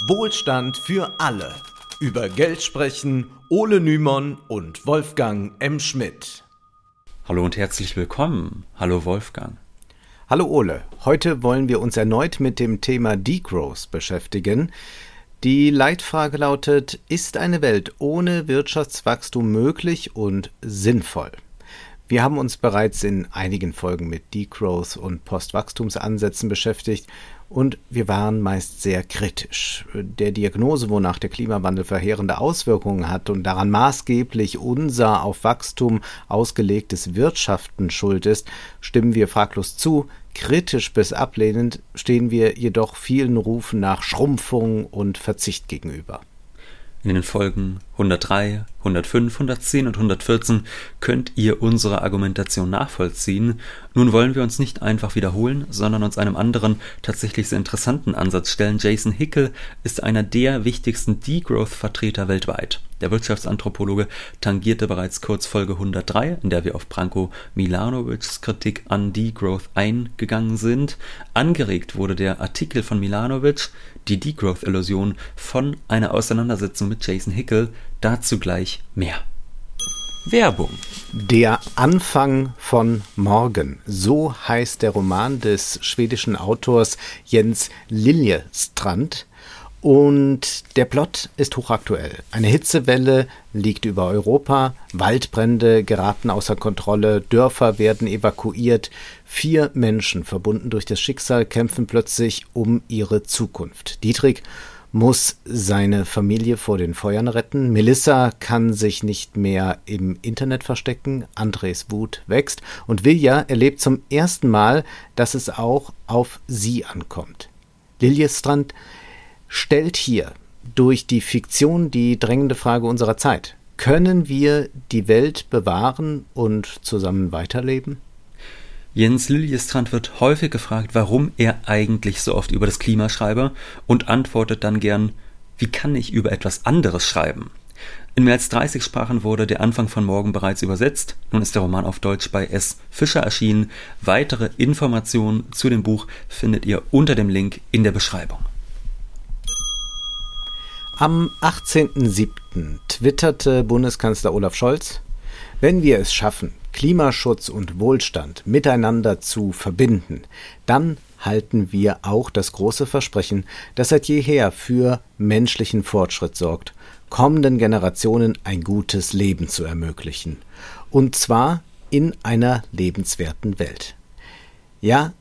Wohlstand für alle. Über Geld sprechen Ole Nymon und Wolfgang M. Schmidt. Hallo und herzlich willkommen. Hallo Wolfgang. Hallo Ole. Heute wollen wir uns erneut mit dem Thema Degrowth beschäftigen. Die Leitfrage lautet, ist eine Welt ohne Wirtschaftswachstum möglich und sinnvoll? Wir haben uns bereits in einigen Folgen mit Degrowth und Postwachstumsansätzen beschäftigt und wir waren meist sehr kritisch. Der Diagnose, wonach der Klimawandel verheerende Auswirkungen hat und daran maßgeblich unser auf Wachstum ausgelegtes Wirtschaften schuld ist, stimmen wir fraglos zu. Kritisch bis ablehnend stehen wir jedoch vielen Rufen nach Schrumpfung und Verzicht gegenüber. In den Folgen 103, 105, 110 und 114 könnt ihr unsere Argumentation nachvollziehen. Nun wollen wir uns nicht einfach wiederholen, sondern uns einem anderen, tatsächlich sehr interessanten Ansatz stellen. Jason Hickel ist einer der wichtigsten Degrowth-Vertreter weltweit. Der Wirtschaftsanthropologe tangierte bereits kurz Folge 103, in der wir auf Branko Milanovics Kritik an Degrowth eingegangen sind. Angeregt wurde der Artikel von Milanovic, die Degrowth-Illusion, von einer Auseinandersetzung mit Jason Hickel. Dazu gleich mehr. Werbung. Der Anfang von morgen. So heißt der Roman des schwedischen Autors Jens Liljestrand. Und der Plot ist hochaktuell. Eine Hitzewelle liegt über Europa, Waldbrände geraten außer Kontrolle, Dörfer werden evakuiert, vier Menschen, verbunden durch das Schicksal, kämpfen plötzlich um ihre Zukunft. Dietrich muss seine Familie vor den Feuern retten. Melissa kann sich nicht mehr im Internet verstecken. Andres Wut wächst. Und Vilja erlebt zum ersten Mal, dass es auch auf sie ankommt. Liljestrand stellt hier durch die Fiktion die drängende Frage unserer Zeit. Können wir die Welt bewahren und zusammen weiterleben? Jens Liljestrand wird häufig gefragt, warum er eigentlich so oft über das Klima schreibe und antwortet dann gern, wie kann ich über etwas anderes schreiben? In mehr als 30 Sprachen wurde der Anfang von morgen bereits übersetzt. Nun ist der Roman auf Deutsch bei S. Fischer erschienen. Weitere Informationen zu dem Buch findet ihr unter dem Link in der Beschreibung. Am 18.07. twitterte Bundeskanzler Olaf Scholz, wenn wir es schaffen, Klimaschutz und Wohlstand miteinander zu verbinden, dann halten wir auch das große Versprechen, das seit jeher für menschlichen Fortschritt sorgt, kommenden Generationen ein gutes Leben zu ermöglichen. Und zwar in einer lebenswerten Welt. Ja,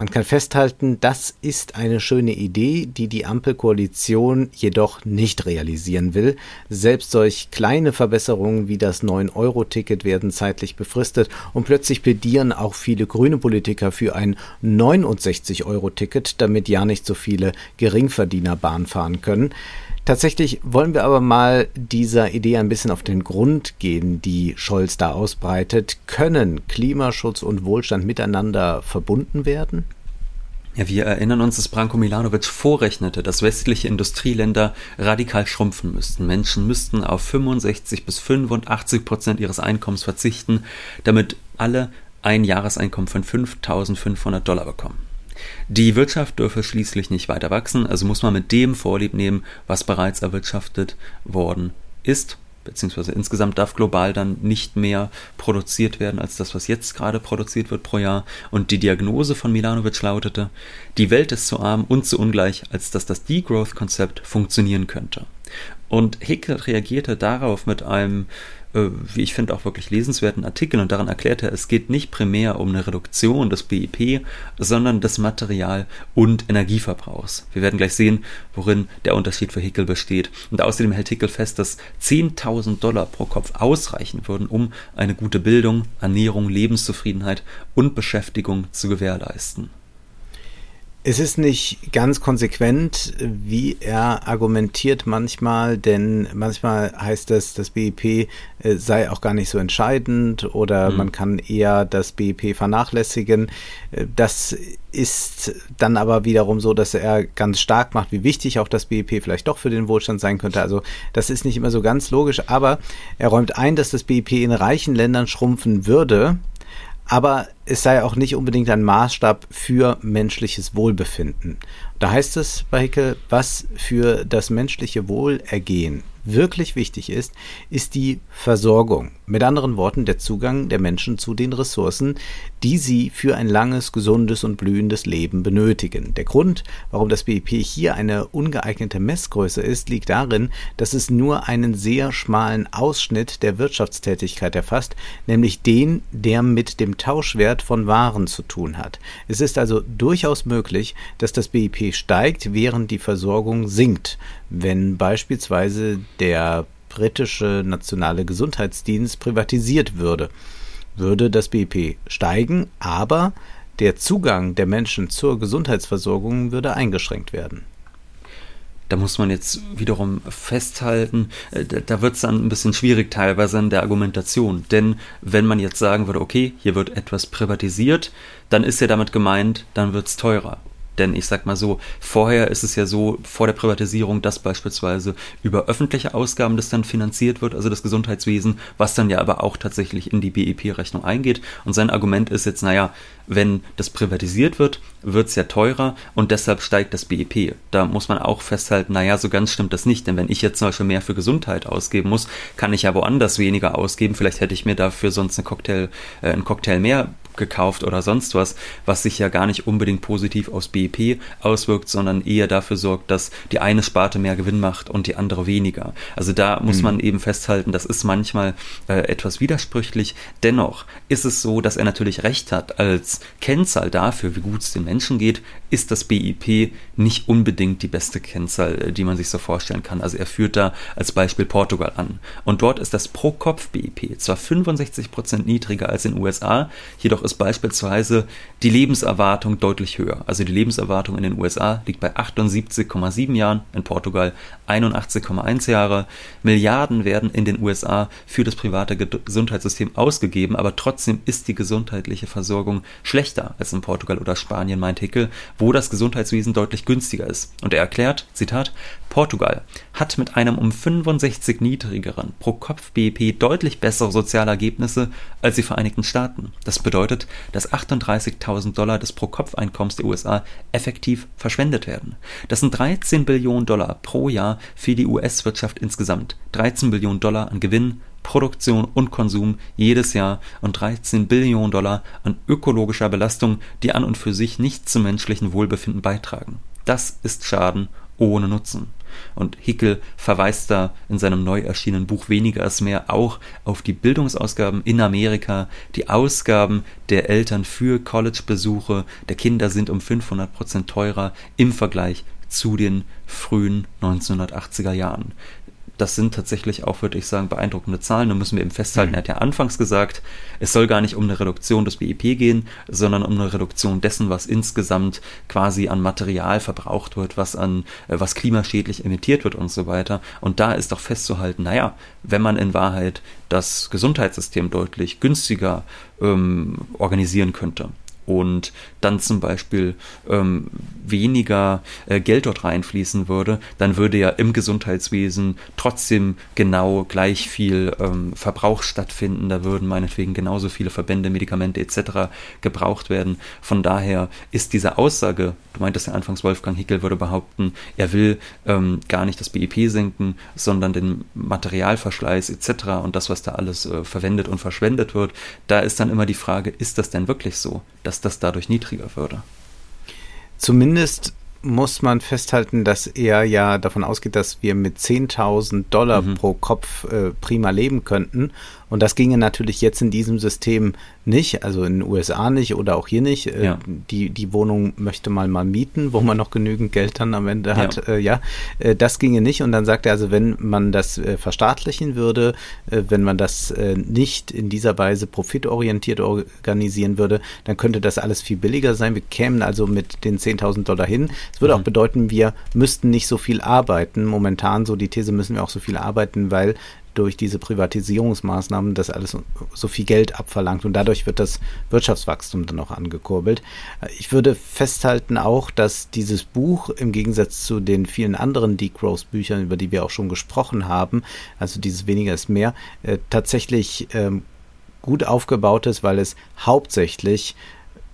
man kann festhalten, das ist eine schöne Idee, die die Ampelkoalition jedoch nicht realisieren will. Selbst solch kleine Verbesserungen wie das 9-Euro-Ticket werden zeitlich befristet und plötzlich plädieren auch viele grüne Politiker für ein 69-Euro-Ticket, damit ja nicht so viele Geringverdiener Bahn fahren können. Tatsächlich wollen wir aber mal dieser Idee ein bisschen auf den Grund gehen, die Scholz da ausbreitet. Können Klimaschutz und Wohlstand miteinander verbunden werden? Ja, wir erinnern uns, dass Branko Milanovic vorrechnete, dass westliche Industrieländer radikal schrumpfen müssten. Menschen müssten auf 65 bis 85 Prozent ihres Einkommens verzichten, damit alle ein Jahreseinkommen von 5500 Dollar bekommen. Die Wirtschaft dürfe schließlich nicht weiter wachsen, also muss man mit dem Vorlieb nehmen, was bereits erwirtschaftet worden ist, beziehungsweise insgesamt darf global dann nicht mehr produziert werden als das, was jetzt gerade produziert wird pro Jahr. Und die Diagnose von Milanovic lautete, die Welt ist zu arm und zu ungleich, als dass das Degrowth-Konzept funktionieren könnte. Und Hickel reagierte darauf mit einem wie ich finde, auch wirklich lesenswerten Artikel und daran erklärt er, es geht nicht primär um eine Reduktion des BIP, sondern des Material- und Energieverbrauchs. Wir werden gleich sehen, worin der Unterschied für Hickel besteht. Und außerdem hält Hickel fest, dass 10.000 Dollar pro Kopf ausreichen würden, um eine gute Bildung, Ernährung, Lebenszufriedenheit und Beschäftigung zu gewährleisten. Es ist nicht ganz konsequent, wie er argumentiert manchmal, denn manchmal heißt es, das BIP äh, sei auch gar nicht so entscheidend oder mhm. man kann eher das BIP vernachlässigen. Äh, das ist dann aber wiederum so, dass er ganz stark macht, wie wichtig auch das BIP vielleicht doch für den Wohlstand sein könnte. Also das ist nicht immer so ganz logisch, aber er räumt ein, dass das BIP in reichen Ländern schrumpfen würde aber es sei auch nicht unbedingt ein Maßstab für menschliches Wohlbefinden. Da heißt es bei Hickel, was für das menschliche Wohlergehen wirklich wichtig ist, ist die Versorgung. Mit anderen Worten, der Zugang der Menschen zu den Ressourcen, die sie für ein langes, gesundes und blühendes Leben benötigen. Der Grund, warum das BIP hier eine ungeeignete Messgröße ist, liegt darin, dass es nur einen sehr schmalen Ausschnitt der Wirtschaftstätigkeit erfasst, nämlich den, der mit dem Tauschwert von Waren zu tun hat. Es ist also durchaus möglich, dass das BIP steigt, während die Versorgung sinkt, wenn beispielsweise der britische nationale Gesundheitsdienst privatisiert würde, würde das BIP steigen, aber der Zugang der Menschen zur Gesundheitsversorgung würde eingeschränkt werden. Da muss man jetzt wiederum festhalten, äh, da wird es dann ein bisschen schwierig teilweise an der Argumentation. Denn wenn man jetzt sagen würde, okay, hier wird etwas privatisiert, dann ist ja damit gemeint, dann wird es teurer. Denn ich sag mal so, vorher ist es ja so, vor der Privatisierung, dass beispielsweise über öffentliche Ausgaben das dann finanziert wird, also das Gesundheitswesen, was dann ja aber auch tatsächlich in die BIP-Rechnung eingeht. Und sein Argument ist jetzt, naja, wenn das privatisiert wird, wird es ja teurer und deshalb steigt das BIP. Da muss man auch festhalten, naja, so ganz stimmt das nicht, denn wenn ich jetzt zum Beispiel mehr für Gesundheit ausgeben muss, kann ich ja woanders weniger ausgeben. Vielleicht hätte ich mir dafür sonst eine Cocktail, äh, einen Cocktail mehr gekauft oder sonst was, was sich ja gar nicht unbedingt positiv aufs BIP auswirkt, sondern eher dafür sorgt, dass die eine Sparte mehr Gewinn macht und die andere weniger. Also da muss mhm. man eben festhalten, das ist manchmal äh, etwas widersprüchlich. Dennoch ist es so, dass er natürlich recht hat. Als Kennzahl dafür, wie gut es den Menschen geht, ist das BIP nicht unbedingt die beste Kennzahl, äh, die man sich so vorstellen kann. Also er führt da als Beispiel Portugal an. Und dort ist das Pro-Kopf-BIP zwar 65 Prozent niedriger als in den USA, jedoch ist beispielsweise die Lebenserwartung deutlich höher. Also die Lebenserwartung in den USA liegt bei 78,7 Jahren, in Portugal 81,1 Jahre. Milliarden werden in den USA für das private Gesundheitssystem ausgegeben, aber trotzdem ist die gesundheitliche Versorgung schlechter als in Portugal oder Spanien, meint Hickel, wo das Gesundheitswesen deutlich günstiger ist. Und er erklärt, Zitat, Portugal hat mit einem um 65 niedrigeren Pro-Kopf-BIP deutlich bessere soziale Ergebnisse als die Vereinigten Staaten. Das bedeutet, dass 38.000 Dollar des Pro-Kopf-Einkommens der USA effektiv verschwendet werden. Das sind 13 Billionen Dollar pro Jahr für die US-Wirtschaft insgesamt. 13 Billionen Dollar an Gewinn, Produktion und Konsum jedes Jahr und 13 Billionen Dollar an ökologischer Belastung, die an und für sich nicht zum menschlichen Wohlbefinden beitragen. Das ist Schaden ohne Nutzen. Und Hickel verweist da in seinem neu erschienenen Buch Weniger als mehr auch auf die Bildungsausgaben in Amerika. Die Ausgaben der Eltern für Collegebesuche der Kinder sind um 500 Prozent teurer im Vergleich zu den frühen 1980er Jahren das sind tatsächlich auch, würde ich sagen, beeindruckende Zahlen. Da müssen wir eben festhalten, mhm. er hat ja anfangs gesagt, es soll gar nicht um eine Reduktion des BIP gehen, sondern um eine Reduktion dessen, was insgesamt quasi an Material verbraucht wird, was an, äh, was klimaschädlich emittiert wird und so weiter. Und da ist doch festzuhalten, naja, wenn man in Wahrheit das Gesundheitssystem deutlich günstiger ähm, organisieren könnte, und dann zum Beispiel ähm, weniger äh, Geld dort reinfließen würde, dann würde ja im Gesundheitswesen trotzdem genau gleich viel ähm, Verbrauch stattfinden. Da würden meinetwegen genauso viele Verbände, Medikamente etc. gebraucht werden. Von daher ist diese Aussage, du meintest ja anfangs, Wolfgang Hickel würde behaupten, er will ähm, gar nicht das BIP senken, sondern den Materialverschleiß etc. und das, was da alles äh, verwendet und verschwendet wird. Da ist dann immer die Frage, ist das denn wirklich so, dass das dadurch niedriger würde? Zumindest muss man festhalten, dass er ja davon ausgeht, dass wir mit 10.000 Dollar mhm. pro Kopf äh, prima leben könnten und das ginge natürlich jetzt in diesem System nicht, also in den USA nicht oder auch hier nicht. Äh, ja. Die, die Wohnung möchte man mal mieten, wo man noch genügend Geld dann am Ende hat. Ja, äh, ja. Äh, das ginge nicht. Und dann sagt er also, wenn man das verstaatlichen würde, wenn man das nicht in dieser Weise profitorientiert organisieren würde, dann könnte das alles viel billiger sein. Wir kämen also mit den 10.000 Dollar hin. Es würde mhm. auch bedeuten, wir müssten nicht so viel arbeiten. Momentan, so die These, müssen wir auch so viel arbeiten, weil durch diese Privatisierungsmaßnahmen das alles so viel Geld abverlangt und dadurch wird das Wirtschaftswachstum dann auch angekurbelt. Ich würde festhalten auch, dass dieses Buch im Gegensatz zu den vielen anderen Degrowth-Büchern, über die wir auch schon gesprochen haben, also dieses weniger ist mehr, äh, tatsächlich ähm, gut aufgebaut ist, weil es hauptsächlich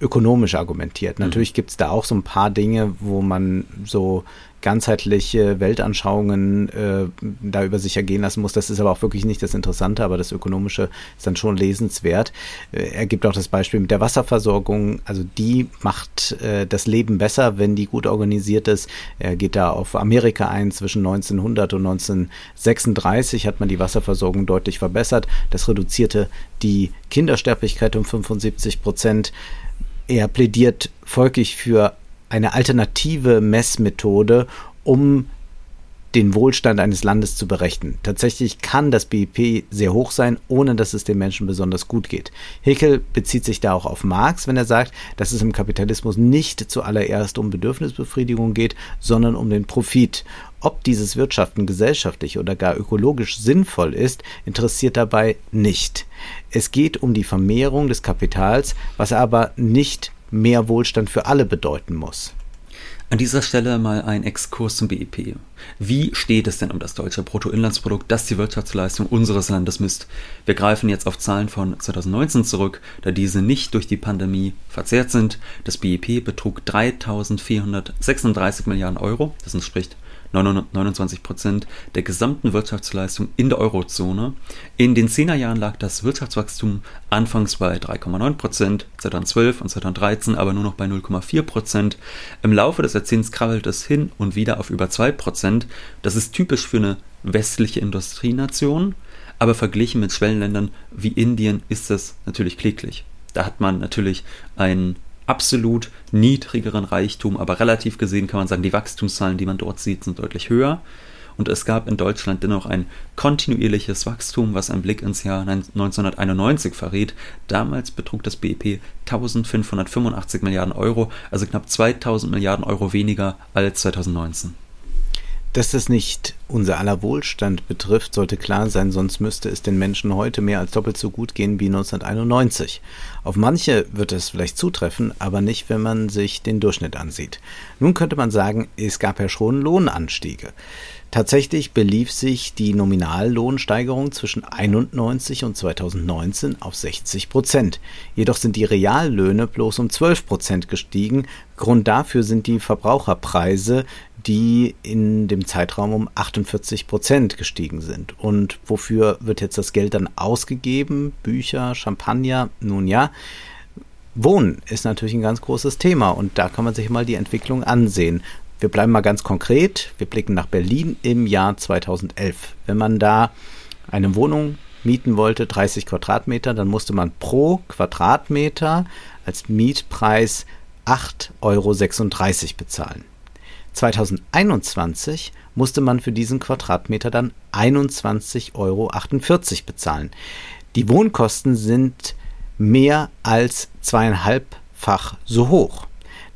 ökonomisch argumentiert. Mhm. Natürlich gibt es da auch so ein paar Dinge, wo man so ganzheitliche Weltanschauungen äh, da über sich ergehen lassen muss. Das ist aber auch wirklich nicht das Interessante, aber das Ökonomische ist dann schon lesenswert. Äh, er gibt auch das Beispiel mit der Wasserversorgung. Also die macht äh, das Leben besser, wenn die gut organisiert ist. Er geht da auf Amerika ein. Zwischen 1900 und 1936 hat man die Wasserversorgung deutlich verbessert. Das reduzierte die Kindersterblichkeit um 75 Prozent. Er plädiert folglich für eine alternative Messmethode, um den Wohlstand eines Landes zu berechnen. Tatsächlich kann das BIP sehr hoch sein, ohne dass es den Menschen besonders gut geht. Hickel bezieht sich da auch auf Marx, wenn er sagt, dass es im Kapitalismus nicht zuallererst um Bedürfnisbefriedigung geht, sondern um den Profit. Ob dieses Wirtschaften gesellschaftlich oder gar ökologisch sinnvoll ist, interessiert dabei nicht. Es geht um die Vermehrung des Kapitals, was aber nicht mehr Wohlstand für alle bedeuten muss. An dieser Stelle mal ein Exkurs zum BIP. Wie steht es denn um das deutsche Bruttoinlandsprodukt, das die Wirtschaftsleistung unseres Landes misst? Wir greifen jetzt auf Zahlen von 2019 zurück, da diese nicht durch die Pandemie verzerrt sind. Das BIP betrug 3.436 Milliarden Euro, das entspricht 29 Prozent der gesamten Wirtschaftsleistung in der Eurozone. In den Zehnerjahren lag das Wirtschaftswachstum anfangs bei 3,9 Prozent, 2012 und 2013 aber nur noch bei 0,4 Prozent. Im Laufe des Jahrzehnts krabbelt es hin und wieder auf über 2 Prozent. Das ist typisch für eine westliche Industrienation, aber verglichen mit Schwellenländern wie Indien ist das natürlich kläglich. Da hat man natürlich einen absolut niedrigeren Reichtum, aber relativ gesehen kann man sagen, die Wachstumszahlen, die man dort sieht, sind deutlich höher. Und es gab in Deutschland dennoch ein kontinuierliches Wachstum, was ein Blick ins Jahr 1991 verrät. Damals betrug das BIP 1585 Milliarden Euro, also knapp 2000 Milliarden Euro weniger als 2019. Dass das nicht unser aller Wohlstand betrifft, sollte klar sein, sonst müsste es den Menschen heute mehr als doppelt so gut gehen wie 1991. Auf manche wird es vielleicht zutreffen, aber nicht, wenn man sich den Durchschnitt ansieht. Nun könnte man sagen, es gab ja schon Lohnanstiege. Tatsächlich belief sich die Nominallohnsteigerung zwischen 91 und 2019 auf 60 Prozent. Jedoch sind die Reallöhne bloß um 12 Prozent gestiegen. Grund dafür sind die Verbraucherpreise, die in dem Zeitraum um 48 Prozent gestiegen sind. Und wofür wird jetzt das Geld dann ausgegeben? Bücher, Champagner? Nun ja. Wohnen ist natürlich ein ganz großes Thema und da kann man sich mal die Entwicklung ansehen. Wir bleiben mal ganz konkret. Wir blicken nach Berlin im Jahr 2011. Wenn man da eine Wohnung mieten wollte, 30 Quadratmeter, dann musste man pro Quadratmeter als Mietpreis 8,36 Euro bezahlen. 2021 musste man für diesen Quadratmeter dann 21,48 Euro bezahlen. Die Wohnkosten sind mehr als zweieinhalbfach so hoch.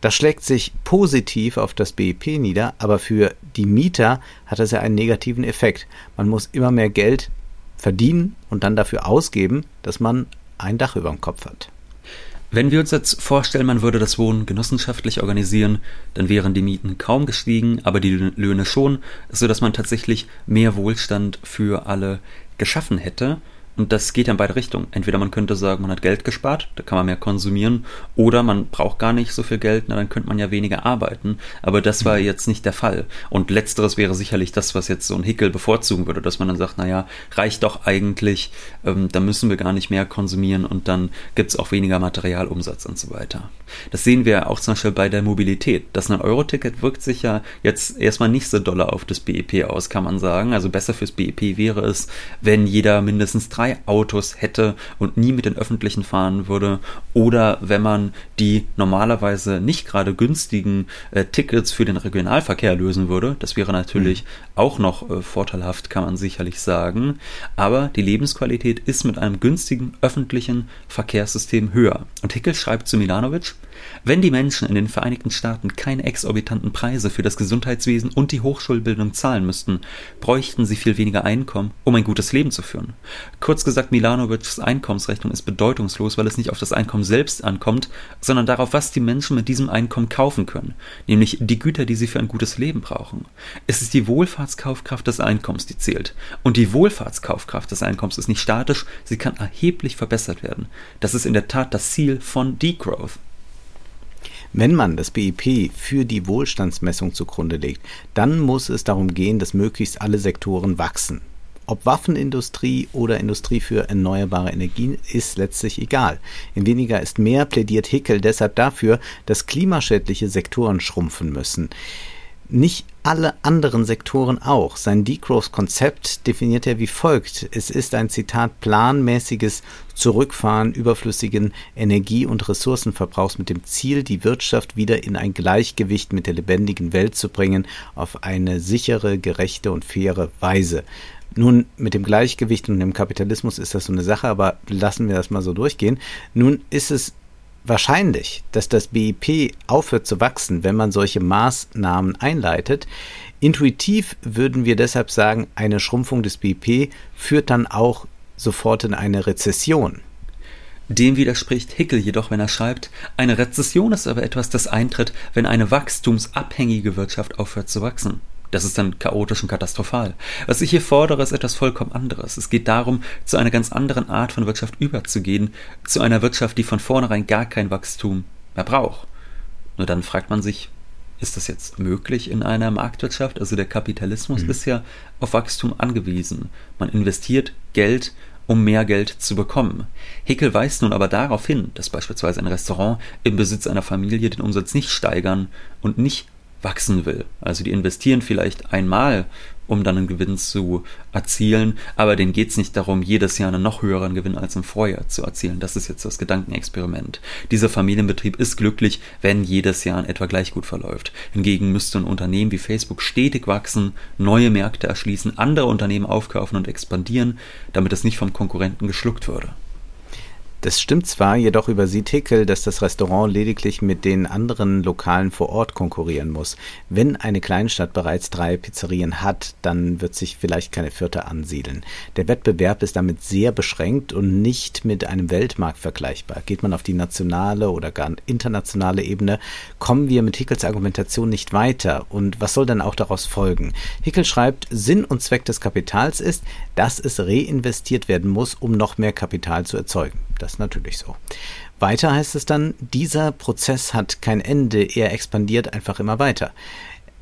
Das schlägt sich positiv auf das BIP nieder, aber für die Mieter hat das ja einen negativen Effekt. Man muss immer mehr Geld verdienen und dann dafür ausgeben, dass man ein Dach über dem Kopf hat. Wenn wir uns jetzt vorstellen, man würde das Wohnen genossenschaftlich organisieren, dann wären die Mieten kaum gestiegen, aber die Löhne schon, sodass man tatsächlich mehr Wohlstand für alle geschaffen hätte. Und das geht ja in beide Richtungen. Entweder man könnte sagen, man hat Geld gespart, da kann man mehr konsumieren, oder man braucht gar nicht so viel Geld, na, dann könnte man ja weniger arbeiten. Aber das war mhm. jetzt nicht der Fall. Und letzteres wäre sicherlich das, was jetzt so ein Hickel bevorzugen würde, dass man dann sagt, naja, reicht doch eigentlich, ähm, da müssen wir gar nicht mehr konsumieren und dann gibt es auch weniger Materialumsatz und so weiter. Das sehen wir auch zum Beispiel bei der Mobilität. Das 9-Euro-Ticket wirkt sich ja jetzt erstmal nicht so doll auf das BIP aus, kann man sagen. Also besser fürs BIP wäre es, wenn jeder mindestens drei zwei Autos hätte und nie mit den öffentlichen fahren würde oder wenn man die normalerweise nicht gerade günstigen äh, Tickets für den Regionalverkehr lösen würde. Das wäre natürlich mhm. auch noch äh, vorteilhaft, kann man sicherlich sagen. Aber die Lebensqualität ist mit einem günstigen öffentlichen Verkehrssystem höher. Und Hickel schreibt zu Milanovic, Wenn die Menschen in den Vereinigten Staaten keine exorbitanten Preise für das Gesundheitswesen und die Hochschulbildung zahlen müssten, bräuchten sie viel weniger Einkommen, um ein gutes Leben zu führen. Kurz gesagt, Milanovics Einkommensrechnung ist bedeutungslos, weil es nicht auf das Einkommen selbst ankommt, sondern darauf, was die Menschen mit diesem Einkommen kaufen können, nämlich die Güter, die sie für ein gutes Leben brauchen. Es ist die Wohlfahrtskaufkraft des Einkommens, die zählt. Und die Wohlfahrtskaufkraft des Einkommens ist nicht statisch, sie kann erheblich verbessert werden. Das ist in der Tat das Ziel von Degrowth. Wenn man das BIP für die Wohlstandsmessung zugrunde legt, dann muss es darum gehen, dass möglichst alle Sektoren wachsen. Ob Waffenindustrie oder Industrie für erneuerbare Energien ist letztlich egal. In weniger ist mehr plädiert Hickel deshalb dafür, dass klimaschädliche Sektoren schrumpfen müssen nicht alle anderen Sektoren auch. Sein Degrowth-Konzept definiert er wie folgt. Es ist ein Zitat planmäßiges Zurückfahren überflüssigen Energie- und Ressourcenverbrauchs mit dem Ziel, die Wirtschaft wieder in ein Gleichgewicht mit der lebendigen Welt zu bringen, auf eine sichere, gerechte und faire Weise. Nun, mit dem Gleichgewicht und dem Kapitalismus ist das so eine Sache, aber lassen wir das mal so durchgehen. Nun ist es wahrscheinlich, dass das BIP aufhört zu wachsen, wenn man solche Maßnahmen einleitet. Intuitiv würden wir deshalb sagen, eine Schrumpfung des BIP führt dann auch sofort in eine Rezession. Dem widerspricht Hickel jedoch, wenn er schreibt, eine Rezession ist aber etwas, das eintritt, wenn eine wachstumsabhängige Wirtschaft aufhört zu wachsen. Das ist dann chaotisch und katastrophal. Was ich hier fordere, ist etwas vollkommen anderes. Es geht darum, zu einer ganz anderen Art von Wirtschaft überzugehen, zu einer Wirtschaft, die von vornherein gar kein Wachstum mehr braucht. Nur dann fragt man sich, ist das jetzt möglich in einer Marktwirtschaft? Also der Kapitalismus mhm. ist ja auf Wachstum angewiesen. Man investiert Geld, um mehr Geld zu bekommen. Hickel weist nun aber darauf hin, dass beispielsweise ein Restaurant im Besitz einer Familie den Umsatz nicht steigern und nicht wachsen will. Also die investieren vielleicht einmal, um dann einen Gewinn zu erzielen, aber denen geht es nicht darum, jedes Jahr einen noch höheren Gewinn als im Vorjahr zu erzielen. Das ist jetzt das Gedankenexperiment. Dieser Familienbetrieb ist glücklich, wenn jedes Jahr in etwa gleich gut verläuft. Hingegen müsste ein Unternehmen wie Facebook stetig wachsen, neue Märkte erschließen, andere Unternehmen aufkaufen und expandieren, damit es nicht vom Konkurrenten geschluckt würde. Das stimmt zwar, jedoch übersieht Hickel, dass das Restaurant lediglich mit den anderen Lokalen vor Ort konkurrieren muss. Wenn eine Kleinstadt bereits drei Pizzerien hat, dann wird sich vielleicht keine vierte ansiedeln. Der Wettbewerb ist damit sehr beschränkt und nicht mit einem Weltmarkt vergleichbar. Geht man auf die nationale oder gar internationale Ebene, kommen wir mit Hickels Argumentation nicht weiter. Und was soll dann auch daraus folgen? Hickel schreibt, Sinn und Zweck des Kapitals ist, dass es reinvestiert werden muss, um noch mehr Kapital zu erzeugen. Das ist natürlich so. Weiter heißt es dann, dieser Prozess hat kein Ende, er expandiert einfach immer weiter.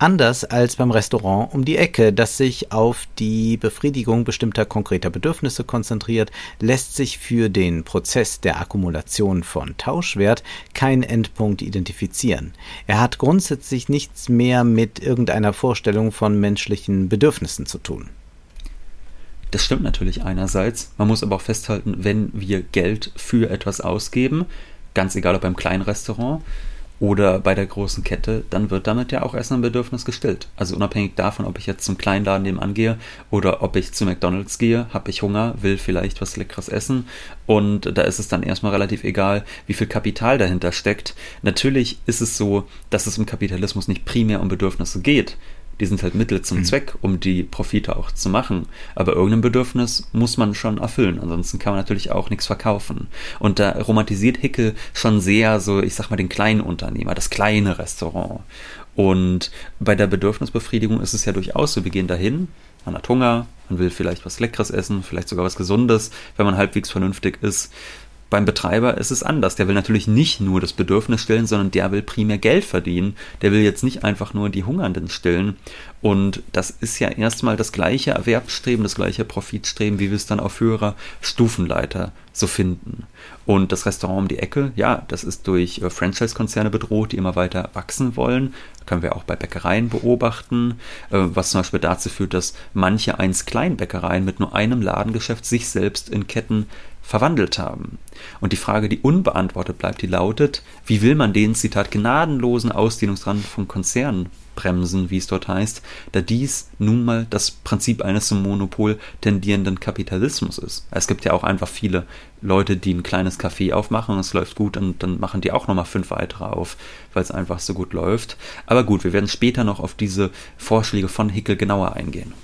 Anders als beim Restaurant um die Ecke, das sich auf die Befriedigung bestimmter konkreter Bedürfnisse konzentriert, lässt sich für den Prozess der Akkumulation von Tauschwert kein Endpunkt identifizieren. Er hat grundsätzlich nichts mehr mit irgendeiner Vorstellung von menschlichen Bedürfnissen zu tun. Das stimmt natürlich einerseits. Man muss aber auch festhalten, wenn wir Geld für etwas ausgeben, ganz egal ob beim kleinen Restaurant oder bei der großen Kette, dann wird damit ja auch erst ein Bedürfnis gestillt. Also unabhängig davon, ob ich jetzt zum Kleinladen nebenan gehe oder ob ich zu McDonalds gehe, habe ich Hunger, will vielleicht was Leckeres essen und da ist es dann erstmal relativ egal, wie viel Kapital dahinter steckt. Natürlich ist es so, dass es im Kapitalismus nicht primär um Bedürfnisse geht, die sind halt Mittel zum mhm. Zweck, um die Profite auch zu machen. Aber irgendein Bedürfnis muss man schon erfüllen. Ansonsten kann man natürlich auch nichts verkaufen. Und da romantisiert Hickel schon sehr so, ich sag mal, den kleinen Unternehmer, das kleine Restaurant. Und bei der Bedürfnisbefriedigung ist es ja durchaus so, wir gehen dahin, man hat Hunger, man will vielleicht was Leckeres essen, vielleicht sogar was Gesundes, wenn man halbwegs vernünftig ist. Beim Betreiber ist es anders. Der will natürlich nicht nur das Bedürfnis stillen, sondern der will primär Geld verdienen. Der will jetzt nicht einfach nur die Hungernden stillen. Und das ist ja erstmal das gleiche Erwerbsstreben, das gleiche Profitstreben, wie wir es dann auf höherer Stufenleiter so finden. Und das Restaurant um die Ecke, ja, das ist durch äh, Franchise-Konzerne bedroht, die immer weiter wachsen wollen. können wir auch bei Bäckereien beobachten, äh, was zum Beispiel dazu führt, dass manche einst Kleinbäckereien mit nur einem Ladengeschäft sich selbst in Ketten verwandelt haben. Und die Frage, die unbeantwortet bleibt, die lautet, wie will man den, Zitat, gnadenlosen Ausdehnungsrand von Konzernen bremsen, wie es dort heißt, da dies nun mal das Prinzip eines zum Monopol tendierenden Kapitalismus ist. Es gibt ja auch einfach viele Leute, die ein kleines Café aufmachen und es läuft gut und dann machen die auch nochmal fünf weitere auf, weil es einfach so gut läuft. Aber gut, wir werden später noch auf diese Vorschläge von Hickel genauer eingehen.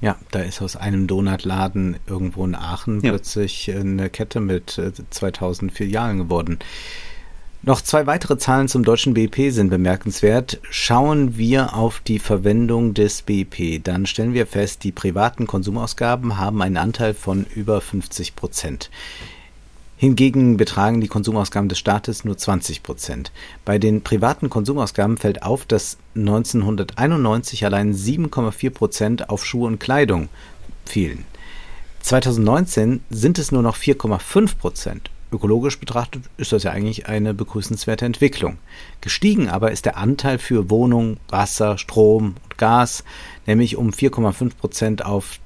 Ja, da ist aus einem Donutladen irgendwo in Aachen ja. plötzlich eine Kette mit 2000 äh, Filialen geworden. Noch zwei weitere Zahlen zum deutschen BIP sind bemerkenswert. Schauen wir auf die Verwendung des BIP, dann stellen wir fest, die privaten Konsumausgaben haben einen Anteil von über 50 Prozent. Hingegen betragen die Konsumausgaben des Staates nur 20 Prozent. Bei den privaten Konsumausgaben fällt auf, dass 1991 allein 7,4 Prozent auf Schuhe und Kleidung fielen. 2019 sind es nur noch 4,5 Prozent. Ökologisch betrachtet ist das ja eigentlich eine begrüßenswerte Entwicklung. Gestiegen aber ist der Anteil für Wohnung, Wasser, Strom und Gas, nämlich um 4,5 Prozent auf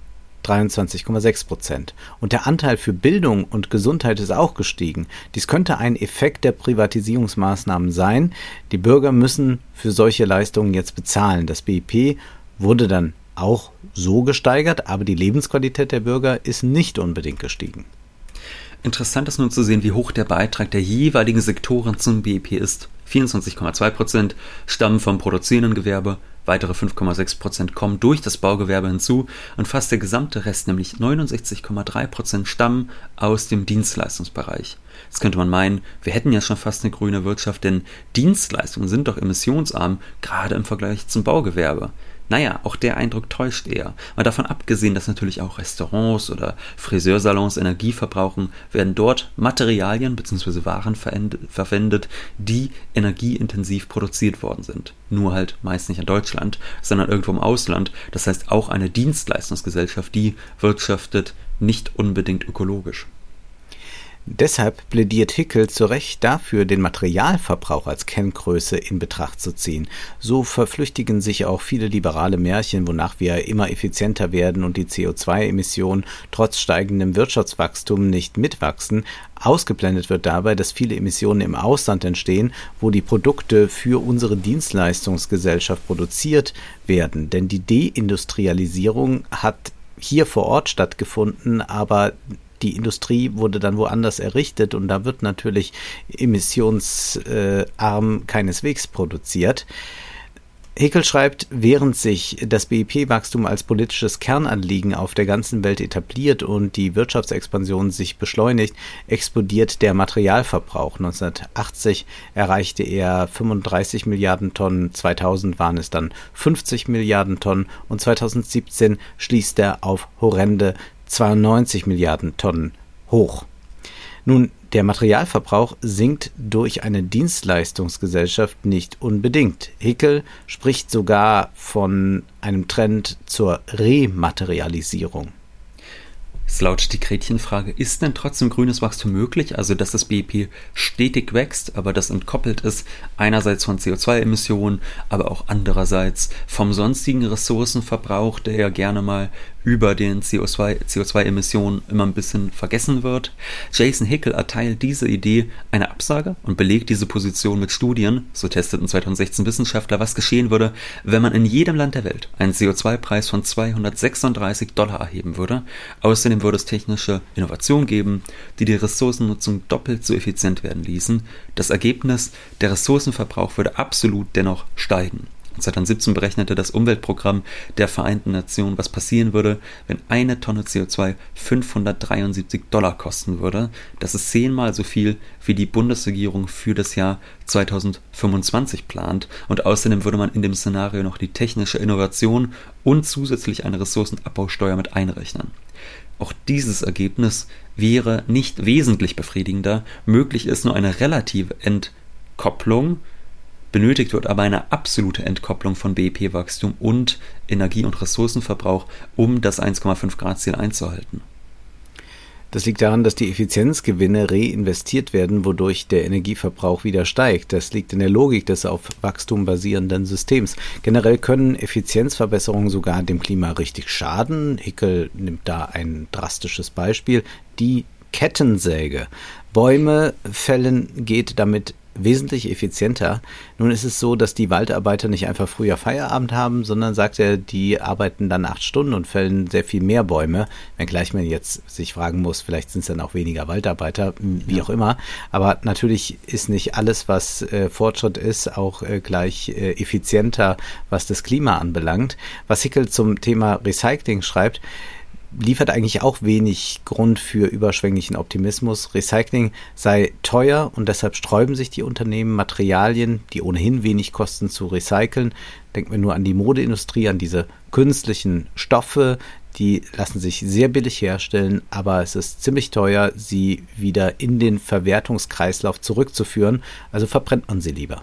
23,6 Prozent. Und der Anteil für Bildung und Gesundheit ist auch gestiegen. Dies könnte ein Effekt der Privatisierungsmaßnahmen sein. Die Bürger müssen für solche Leistungen jetzt bezahlen. Das BIP wurde dann auch so gesteigert, aber die Lebensqualität der Bürger ist nicht unbedingt gestiegen. Interessant ist nun zu sehen, wie hoch der Beitrag der jeweiligen Sektoren zum BIP ist. 24,2 Prozent stammen vom produzierenden Gewerbe, Weitere 5,6 Prozent kommen durch das Baugewerbe hinzu und fast der gesamte Rest, nämlich 69,3 Prozent, stammen aus dem Dienstleistungsbereich. Jetzt könnte man meinen, wir hätten ja schon fast eine grüne Wirtschaft, denn Dienstleistungen sind doch emissionsarm, gerade im Vergleich zum Baugewerbe. Naja, auch der Eindruck täuscht eher. Mal davon abgesehen, dass natürlich auch Restaurants oder Friseursalons Energie verbrauchen, werden dort Materialien bzw. Waren verwendet, die energieintensiv produziert worden sind. Nur halt meist nicht in Deutschland, sondern irgendwo im Ausland. Das heißt auch eine Dienstleistungsgesellschaft, die wirtschaftet nicht unbedingt ökologisch. Deshalb plädiert Hickel zu Recht dafür, den Materialverbrauch als Kenngröße in Betracht zu ziehen. So verflüchtigen sich auch viele liberale Märchen, wonach wir immer effizienter werden und die CO2-Emissionen trotz steigendem Wirtschaftswachstum nicht mitwachsen. Ausgeblendet wird dabei, dass viele Emissionen im Ausland entstehen, wo die Produkte für unsere Dienstleistungsgesellschaft produziert werden. Denn die Deindustrialisierung hat hier vor Ort stattgefunden, aber die Industrie wurde dann woanders errichtet und da wird natürlich emissionsarm keineswegs produziert. Heckel schreibt, während sich das BIP-Wachstum als politisches Kernanliegen auf der ganzen Welt etabliert und die Wirtschaftsexpansion sich beschleunigt, explodiert der Materialverbrauch. 1980 erreichte er 35 Milliarden Tonnen, 2000 waren es dann 50 Milliarden Tonnen und 2017 schließt er auf horrende 92 Milliarden Tonnen hoch. Nun, der Materialverbrauch sinkt durch eine Dienstleistungsgesellschaft nicht unbedingt. Hickel spricht sogar von einem Trend zur Rematerialisierung. Es lautet die Gretchenfrage, ist denn trotzdem grünes Wachstum möglich, also dass das BIP stetig wächst, aber das entkoppelt ist einerseits von CO2-Emissionen, aber auch andererseits vom sonstigen Ressourcenverbrauch, der ja gerne mal über den CO2-Emissionen CO2 immer ein bisschen vergessen wird. Jason Hickel erteilt diese Idee eine Absage und belegt diese Position mit Studien, so testeten 2016 Wissenschaftler, was geschehen würde, wenn man in jedem Land der Welt einen CO2-Preis von 236 Dollar erheben würde. Außerdem würde es technische Innovationen geben, die die Ressourcennutzung doppelt so effizient werden ließen. Das Ergebnis, der Ressourcenverbrauch würde absolut dennoch steigen. 2017 berechnete das Umweltprogramm der Vereinten Nationen, was passieren würde, wenn eine Tonne CO2 573 Dollar kosten würde. Das ist zehnmal so viel, wie die Bundesregierung für das Jahr 2025 plant. Und außerdem würde man in dem Szenario noch die technische Innovation und zusätzlich eine Ressourcenabbausteuer mit einrechnen. Auch dieses Ergebnis wäre nicht wesentlich befriedigender. Möglich ist nur eine relative Entkopplung Benötigt wird aber eine absolute Entkopplung von BIP-Wachstum und Energie- und Ressourcenverbrauch, um das 1,5 Grad Ziel einzuhalten. Das liegt daran, dass die Effizienzgewinne reinvestiert werden, wodurch der Energieverbrauch wieder steigt. Das liegt in der Logik des auf Wachstum basierenden Systems. Generell können Effizienzverbesserungen sogar dem Klima richtig schaden. Hickel nimmt da ein drastisches Beispiel. Die Kettensäge. Bäume fällen geht damit wesentlich effizienter. Nun ist es so, dass die Waldarbeiter nicht einfach früher Feierabend haben, sondern sagt er, die arbeiten dann acht Stunden und fällen sehr viel mehr Bäume. Wenngleich man jetzt sich fragen muss, vielleicht sind es dann auch weniger Waldarbeiter, wie ja. auch immer. Aber natürlich ist nicht alles, was äh, Fortschritt ist, auch äh, gleich äh, effizienter, was das Klima anbelangt. Was Hickel zum Thema Recycling schreibt, liefert eigentlich auch wenig Grund für überschwänglichen Optimismus. Recycling sei teuer und deshalb sträuben sich die Unternehmen, Materialien, die ohnehin wenig kosten, zu recyceln. Denken wir nur an die Modeindustrie, an diese künstlichen Stoffe, die lassen sich sehr billig herstellen, aber es ist ziemlich teuer, sie wieder in den Verwertungskreislauf zurückzuführen, also verbrennt man sie lieber.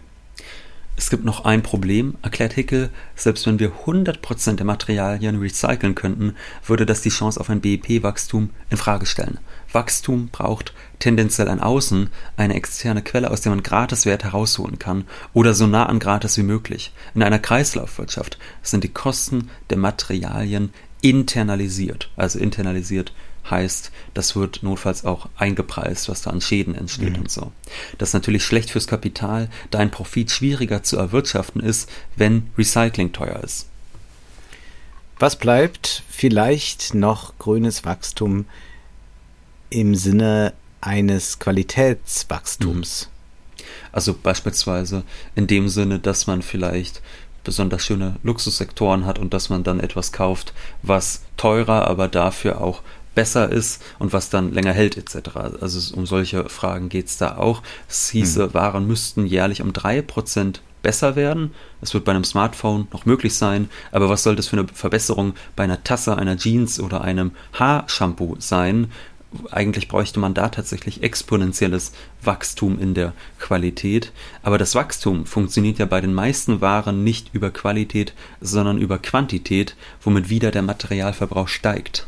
Es gibt noch ein Problem, erklärt Hickel, selbst wenn wir 100% der Materialien recyceln könnten, würde das die Chance auf ein BIP-Wachstum in Frage stellen. Wachstum braucht tendenziell ein Außen, eine externe Quelle, aus der man Gratiswert herausholen kann oder so nah an Gratis wie möglich. In einer Kreislaufwirtschaft sind die Kosten der Materialien internalisiert, also internalisiert heißt, das wird notfalls auch eingepreist, was da an Schäden entsteht mhm. und so. Das ist natürlich schlecht fürs Kapital, da ein Profit schwieriger zu erwirtschaften ist, wenn Recycling teuer ist. Was bleibt? Vielleicht noch grünes Wachstum im Sinne eines Qualitätswachstums. Mhm. Also beispielsweise in dem Sinne, dass man vielleicht besonders schöne Luxussektoren hat und dass man dann etwas kauft, was teurer, aber dafür auch besser ist und was dann länger hält etc. Also um solche Fragen geht es da auch. Es hieße, hm. Waren müssten jährlich um 3% besser werden. Es wird bei einem Smartphone noch möglich sein, aber was soll das für eine Verbesserung bei einer Tasse, einer Jeans oder einem Haarshampoo sein? Eigentlich bräuchte man da tatsächlich exponentielles Wachstum in der Qualität. Aber das Wachstum funktioniert ja bei den meisten Waren nicht über Qualität, sondern über Quantität, womit wieder der Materialverbrauch steigt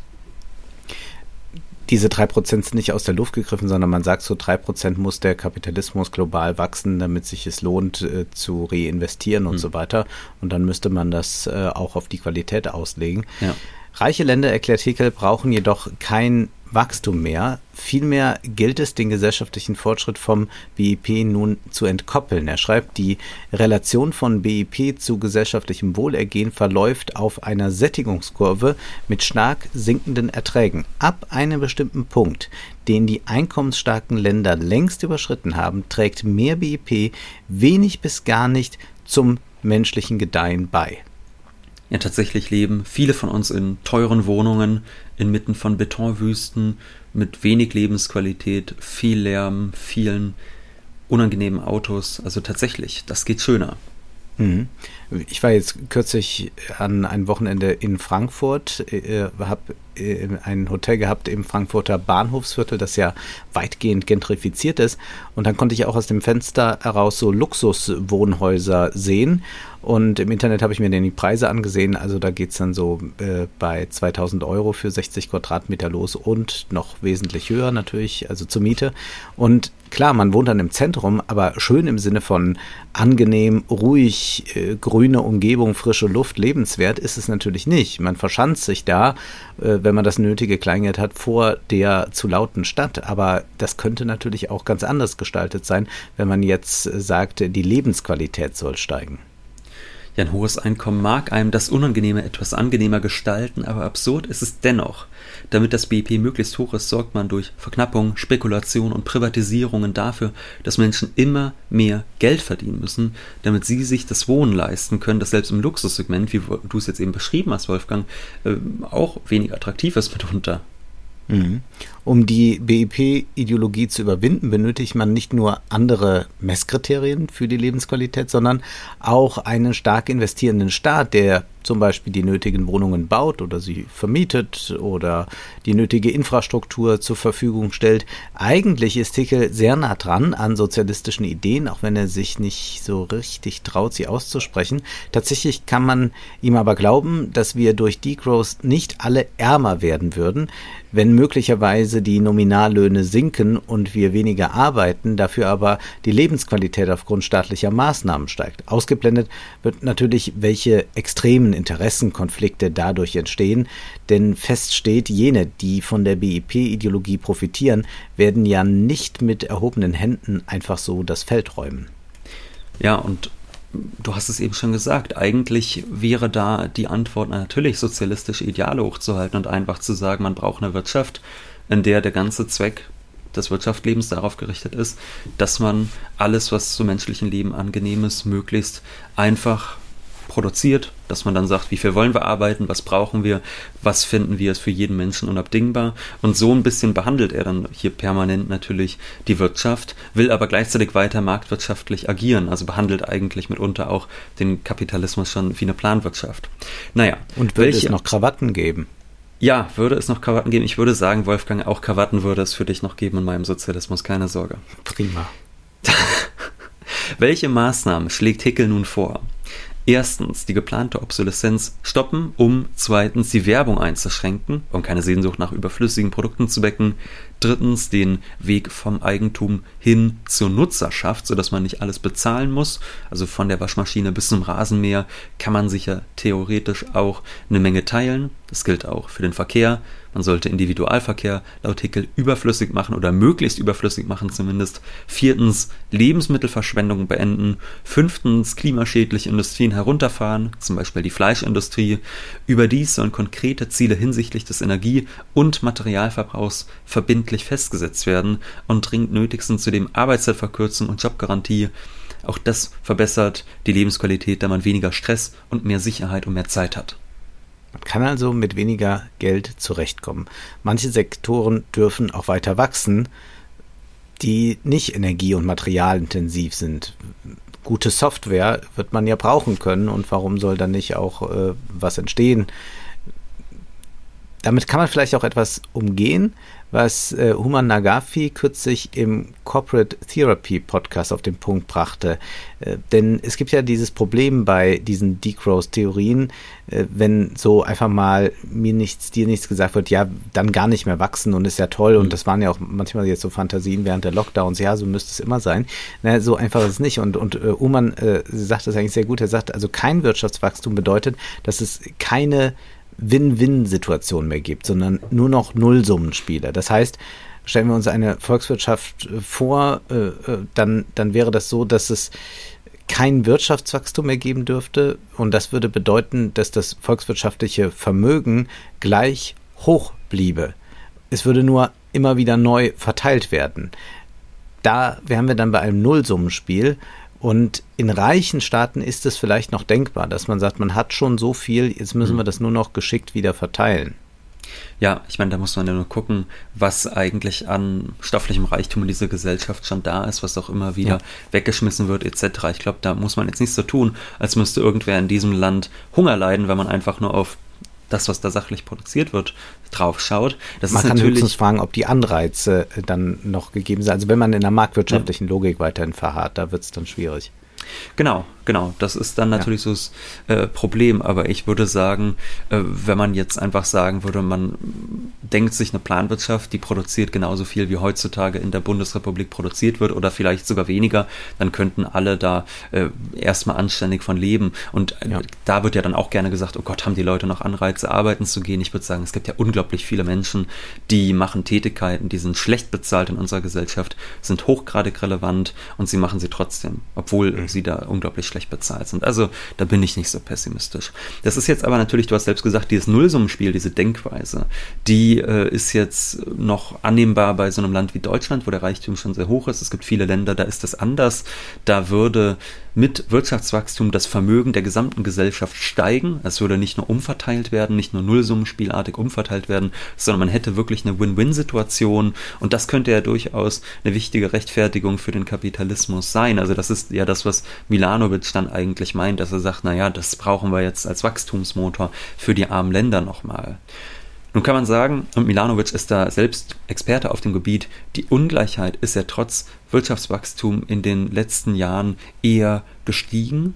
diese drei Prozent sind nicht aus der Luft gegriffen, sondern man sagt, so drei Prozent muss der Kapitalismus global wachsen, damit sich es lohnt, äh, zu reinvestieren und mhm. so weiter. Und dann müsste man das äh, auch auf die Qualität auslegen. Ja. Reiche Länder, erklärt Hickel, brauchen jedoch kein Wachstum mehr. Vielmehr gilt es, den gesellschaftlichen Fortschritt vom BIP nun zu entkoppeln. Er schreibt, die Relation von BIP zu gesellschaftlichem Wohlergehen verläuft auf einer Sättigungskurve mit stark sinkenden Erträgen. Ab einem bestimmten Punkt, den die einkommensstarken Länder längst überschritten haben, trägt mehr BIP wenig bis gar nicht zum menschlichen Gedeihen bei. Ja, tatsächlich leben viele von uns in teuren Wohnungen, inmitten von Betonwüsten, mit wenig Lebensqualität, viel Lärm, vielen unangenehmen Autos. Also tatsächlich, das geht schöner. Mhm. Ich war jetzt kürzlich an ein Wochenende in Frankfurt, äh, habe äh, ein Hotel gehabt im Frankfurter Bahnhofsviertel, das ja weitgehend gentrifiziert ist. Und dann konnte ich auch aus dem Fenster heraus so Luxuswohnhäuser sehen. Und im Internet habe ich mir dann die Preise angesehen. Also da geht es dann so äh, bei 2000 Euro für 60 Quadratmeter los und noch wesentlich höher natürlich, also zur Miete. Und klar, man wohnt dann im Zentrum, aber schön im Sinne von angenehm, ruhig, äh, grüne Umgebung, frische Luft, lebenswert ist es natürlich nicht. Man verschanzt sich da, äh, wenn man das nötige Kleingeld hat, vor der zu lauten Stadt. Aber das könnte natürlich auch ganz anders gestaltet sein, wenn man jetzt sagt, die Lebensqualität soll steigen. Ja, ein hohes Einkommen mag einem das Unangenehme etwas angenehmer gestalten, aber absurd ist es dennoch. Damit das BIP möglichst hoch ist, sorgt man durch Verknappung, Spekulation und Privatisierungen dafür, dass Menschen immer mehr Geld verdienen müssen, damit sie sich das Wohnen leisten können, das selbst im Luxussegment, wie du es jetzt eben beschrieben hast, Wolfgang, äh, auch weniger attraktiv ist mitunter. Mhm. Um die BIP-Ideologie zu überwinden, benötigt man nicht nur andere Messkriterien für die Lebensqualität, sondern auch einen stark investierenden Staat, der zum Beispiel die nötigen Wohnungen baut oder sie vermietet oder die nötige Infrastruktur zur Verfügung stellt. Eigentlich ist Hickel sehr nah dran an sozialistischen Ideen, auch wenn er sich nicht so richtig traut, sie auszusprechen. Tatsächlich kann man ihm aber glauben, dass wir durch Degrowth nicht alle ärmer werden würden, wenn möglicherweise die Nominallöhne sinken und wir weniger arbeiten, dafür aber die Lebensqualität aufgrund staatlicher Maßnahmen steigt. Ausgeblendet wird natürlich, welche extremen können Interessenkonflikte dadurch entstehen, denn fest steht, jene, die von der BIP-Ideologie profitieren, werden ja nicht mit erhobenen Händen einfach so das Feld räumen. Ja, und du hast es eben schon gesagt, eigentlich wäre da die Antwort natürlich sozialistische Ideale hochzuhalten und einfach zu sagen, man braucht eine Wirtschaft, in der der ganze Zweck des Wirtschaftslebens darauf gerichtet ist, dass man alles, was zum menschlichen Leben angenehm ist, möglichst einfach produziert, dass man dann sagt, wie viel wollen wir arbeiten, was brauchen wir, was finden wir ist für jeden Menschen unabdingbar. Und so ein bisschen behandelt er dann hier permanent natürlich die Wirtschaft, will aber gleichzeitig weiter marktwirtschaftlich agieren, also behandelt eigentlich mitunter auch den Kapitalismus schon wie eine Planwirtschaft. Naja. Und will es noch Krawatten geben? Ja, würde es noch Krawatten geben? Ich würde sagen, Wolfgang, auch Krawatten würde es für dich noch geben in meinem Sozialismus, keine Sorge. Prima. Welche Maßnahmen schlägt Hickel nun vor? Erstens die geplante Obsoleszenz stoppen, um zweitens die Werbung einzuschränken, um keine Sehnsucht nach überflüssigen Produkten zu wecken, drittens den Weg vom Eigentum hin zur Nutzerschaft, sodass man nicht alles bezahlen muss, also von der Waschmaschine bis zum Rasenmäher kann man sich ja theoretisch auch eine Menge teilen, das gilt auch für den Verkehr, man sollte Individualverkehr laut Hickel überflüssig machen oder möglichst überflüssig machen zumindest. Viertens Lebensmittelverschwendung beenden. Fünftens klimaschädliche Industrien herunterfahren, zum Beispiel die Fleischindustrie. Überdies sollen konkrete Ziele hinsichtlich des Energie- und Materialverbrauchs verbindlich festgesetzt werden und dringend nötig sind zudem Arbeitszeitverkürzung und Jobgarantie. Auch das verbessert die Lebensqualität, da man weniger Stress und mehr Sicherheit und mehr Zeit hat. Man kann also mit weniger Geld zurechtkommen. Manche Sektoren dürfen auch weiter wachsen, die nicht energie- und materialintensiv sind. Gute Software wird man ja brauchen können und warum soll dann nicht auch äh, was entstehen? Damit kann man vielleicht auch etwas umgehen, was äh, Human Nagafi kürzlich im Corporate Therapy Podcast auf den Punkt brachte. Äh, denn es gibt ja dieses Problem bei diesen Degrowth-Theorien, äh, wenn so einfach mal mir nichts, dir nichts gesagt wird, ja, dann gar nicht mehr wachsen und ist ja toll. Mhm. Und das waren ja auch manchmal jetzt so Fantasien während der Lockdowns, ja, so müsste es immer sein. Na, so einfach ist es nicht. Und, und äh, Uman äh, sagt das eigentlich sehr gut. Er sagt, also kein Wirtschaftswachstum bedeutet, dass es keine Win-Win-Situation mehr gibt, sondern nur noch Nullsummenspiele. Das heißt, stellen wir uns eine Volkswirtschaft vor, äh, äh, dann, dann wäre das so, dass es kein Wirtschaftswachstum mehr geben dürfte und das würde bedeuten, dass das volkswirtschaftliche Vermögen gleich hoch bliebe. Es würde nur immer wieder neu verteilt werden. Da wären wir dann bei einem Nullsummenspiel und in reichen Staaten ist es vielleicht noch denkbar, dass man sagt, man hat schon so viel, jetzt müssen mhm. wir das nur noch geschickt wieder verteilen. Ja, ich meine, da muss man ja nur gucken, was eigentlich an stofflichem Reichtum in dieser Gesellschaft schon da ist, was auch immer wieder ja. weggeschmissen wird, etc. Ich glaube, da muss man jetzt nicht so tun, als müsste irgendwer in diesem Land Hunger leiden, wenn man einfach nur auf das, was da sachlich produziert wird, drauf schaut. Das man kann höchstens fragen, ob die Anreize äh, dann noch gegeben sind. Also wenn man in der marktwirtschaftlichen ja. Logik weiterhin verharrt, da wird es dann schwierig. Genau, genau. Das ist dann natürlich ja. so das äh, Problem. Aber ich würde sagen, äh, wenn man jetzt einfach sagen würde, man denkt sich eine Planwirtschaft, die produziert genauso viel wie heutzutage in der Bundesrepublik produziert wird oder vielleicht sogar weniger, dann könnten alle da äh, erstmal anständig von leben. Und äh, ja. da wird ja dann auch gerne gesagt, oh Gott, haben die Leute noch Anreize, arbeiten zu gehen? Ich würde sagen, es gibt ja unglaublich viele Menschen, die machen Tätigkeiten, die sind schlecht bezahlt in unserer Gesellschaft, sind hochgradig relevant und sie machen sie trotzdem, obwohl mhm. Sie da unglaublich schlecht bezahlt sind. Also da bin ich nicht so pessimistisch. Das ist jetzt aber natürlich, du hast selbst gesagt, dieses Nullsummenspiel, diese Denkweise, die äh, ist jetzt noch annehmbar bei so einem Land wie Deutschland, wo der Reichtum schon sehr hoch ist. Es gibt viele Länder, da ist das anders. Da würde mit Wirtschaftswachstum das Vermögen der gesamten Gesellschaft steigen. Es würde nicht nur umverteilt werden, nicht nur Nullsummenspielartig umverteilt werden, sondern man hätte wirklich eine Win-Win-Situation. Und das könnte ja durchaus eine wichtige Rechtfertigung für den Kapitalismus sein. Also das ist ja das, was Milanovic dann eigentlich meint, dass er sagt, naja, das brauchen wir jetzt als Wachstumsmotor für die armen Länder nochmal. Nun kann man sagen, und Milanovic ist da selbst Experte auf dem Gebiet, die Ungleichheit ist ja trotz Wirtschaftswachstum in den letzten Jahren eher gestiegen.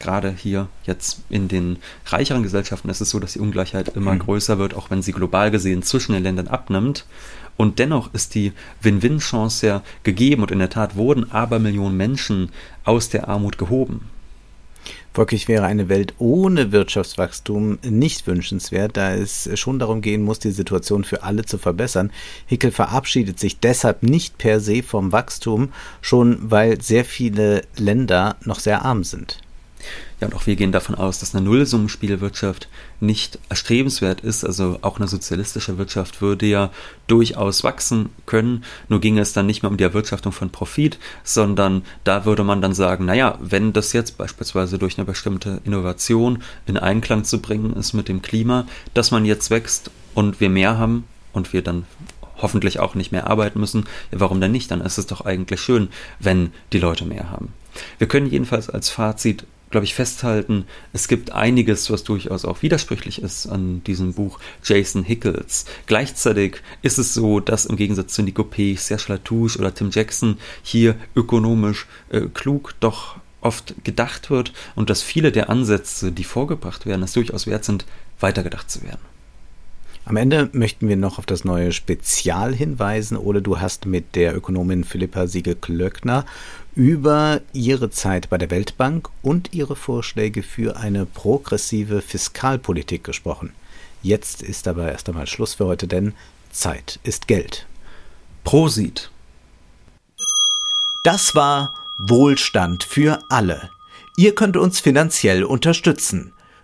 Gerade hier jetzt in den reicheren Gesellschaften ist es so, dass die Ungleichheit immer mhm. größer wird, auch wenn sie global gesehen zwischen den Ländern abnimmt. Und dennoch ist die Win-Win-Chance ja gegeben und in der Tat wurden aber Millionen Menschen aus der Armut gehoben. Folglich wäre eine Welt ohne Wirtschaftswachstum nicht wünschenswert, da es schon darum gehen muss, die Situation für alle zu verbessern. Hickel verabschiedet sich deshalb nicht per se vom Wachstum, schon weil sehr viele Länder noch sehr arm sind. Ja, und auch wir gehen davon aus, dass eine Nullsummenspielwirtschaft nicht erstrebenswert ist. Also auch eine sozialistische Wirtschaft würde ja durchaus wachsen können. Nur ging es dann nicht mehr um die Erwirtschaftung von Profit, sondern da würde man dann sagen, naja, wenn das jetzt beispielsweise durch eine bestimmte Innovation in Einklang zu bringen ist mit dem Klima, dass man jetzt wächst und wir mehr haben und wir dann hoffentlich auch nicht mehr arbeiten müssen, ja, warum denn nicht? Dann ist es doch eigentlich schön, wenn die Leute mehr haben. Wir können jedenfalls als Fazit glaube ich, festhalten, es gibt einiges, was durchaus auch widersprüchlich ist an diesem Buch Jason Hickles. Gleichzeitig ist es so, dass im Gegensatz zu Nico P., Serge Latouche oder Tim Jackson hier ökonomisch äh, klug doch oft gedacht wird und dass viele der Ansätze, die vorgebracht werden, es durchaus wert sind, weitergedacht zu werden. Am Ende möchten wir noch auf das neue Spezial hinweisen. Ole, du hast mit der Ökonomin Philippa Siegel-Klöckner über ihre Zeit bei der Weltbank und ihre Vorschläge für eine progressive Fiskalpolitik gesprochen. Jetzt ist aber erst einmal Schluss für heute, denn Zeit ist Geld. Prosit. Das war Wohlstand für alle. Ihr könnt uns finanziell unterstützen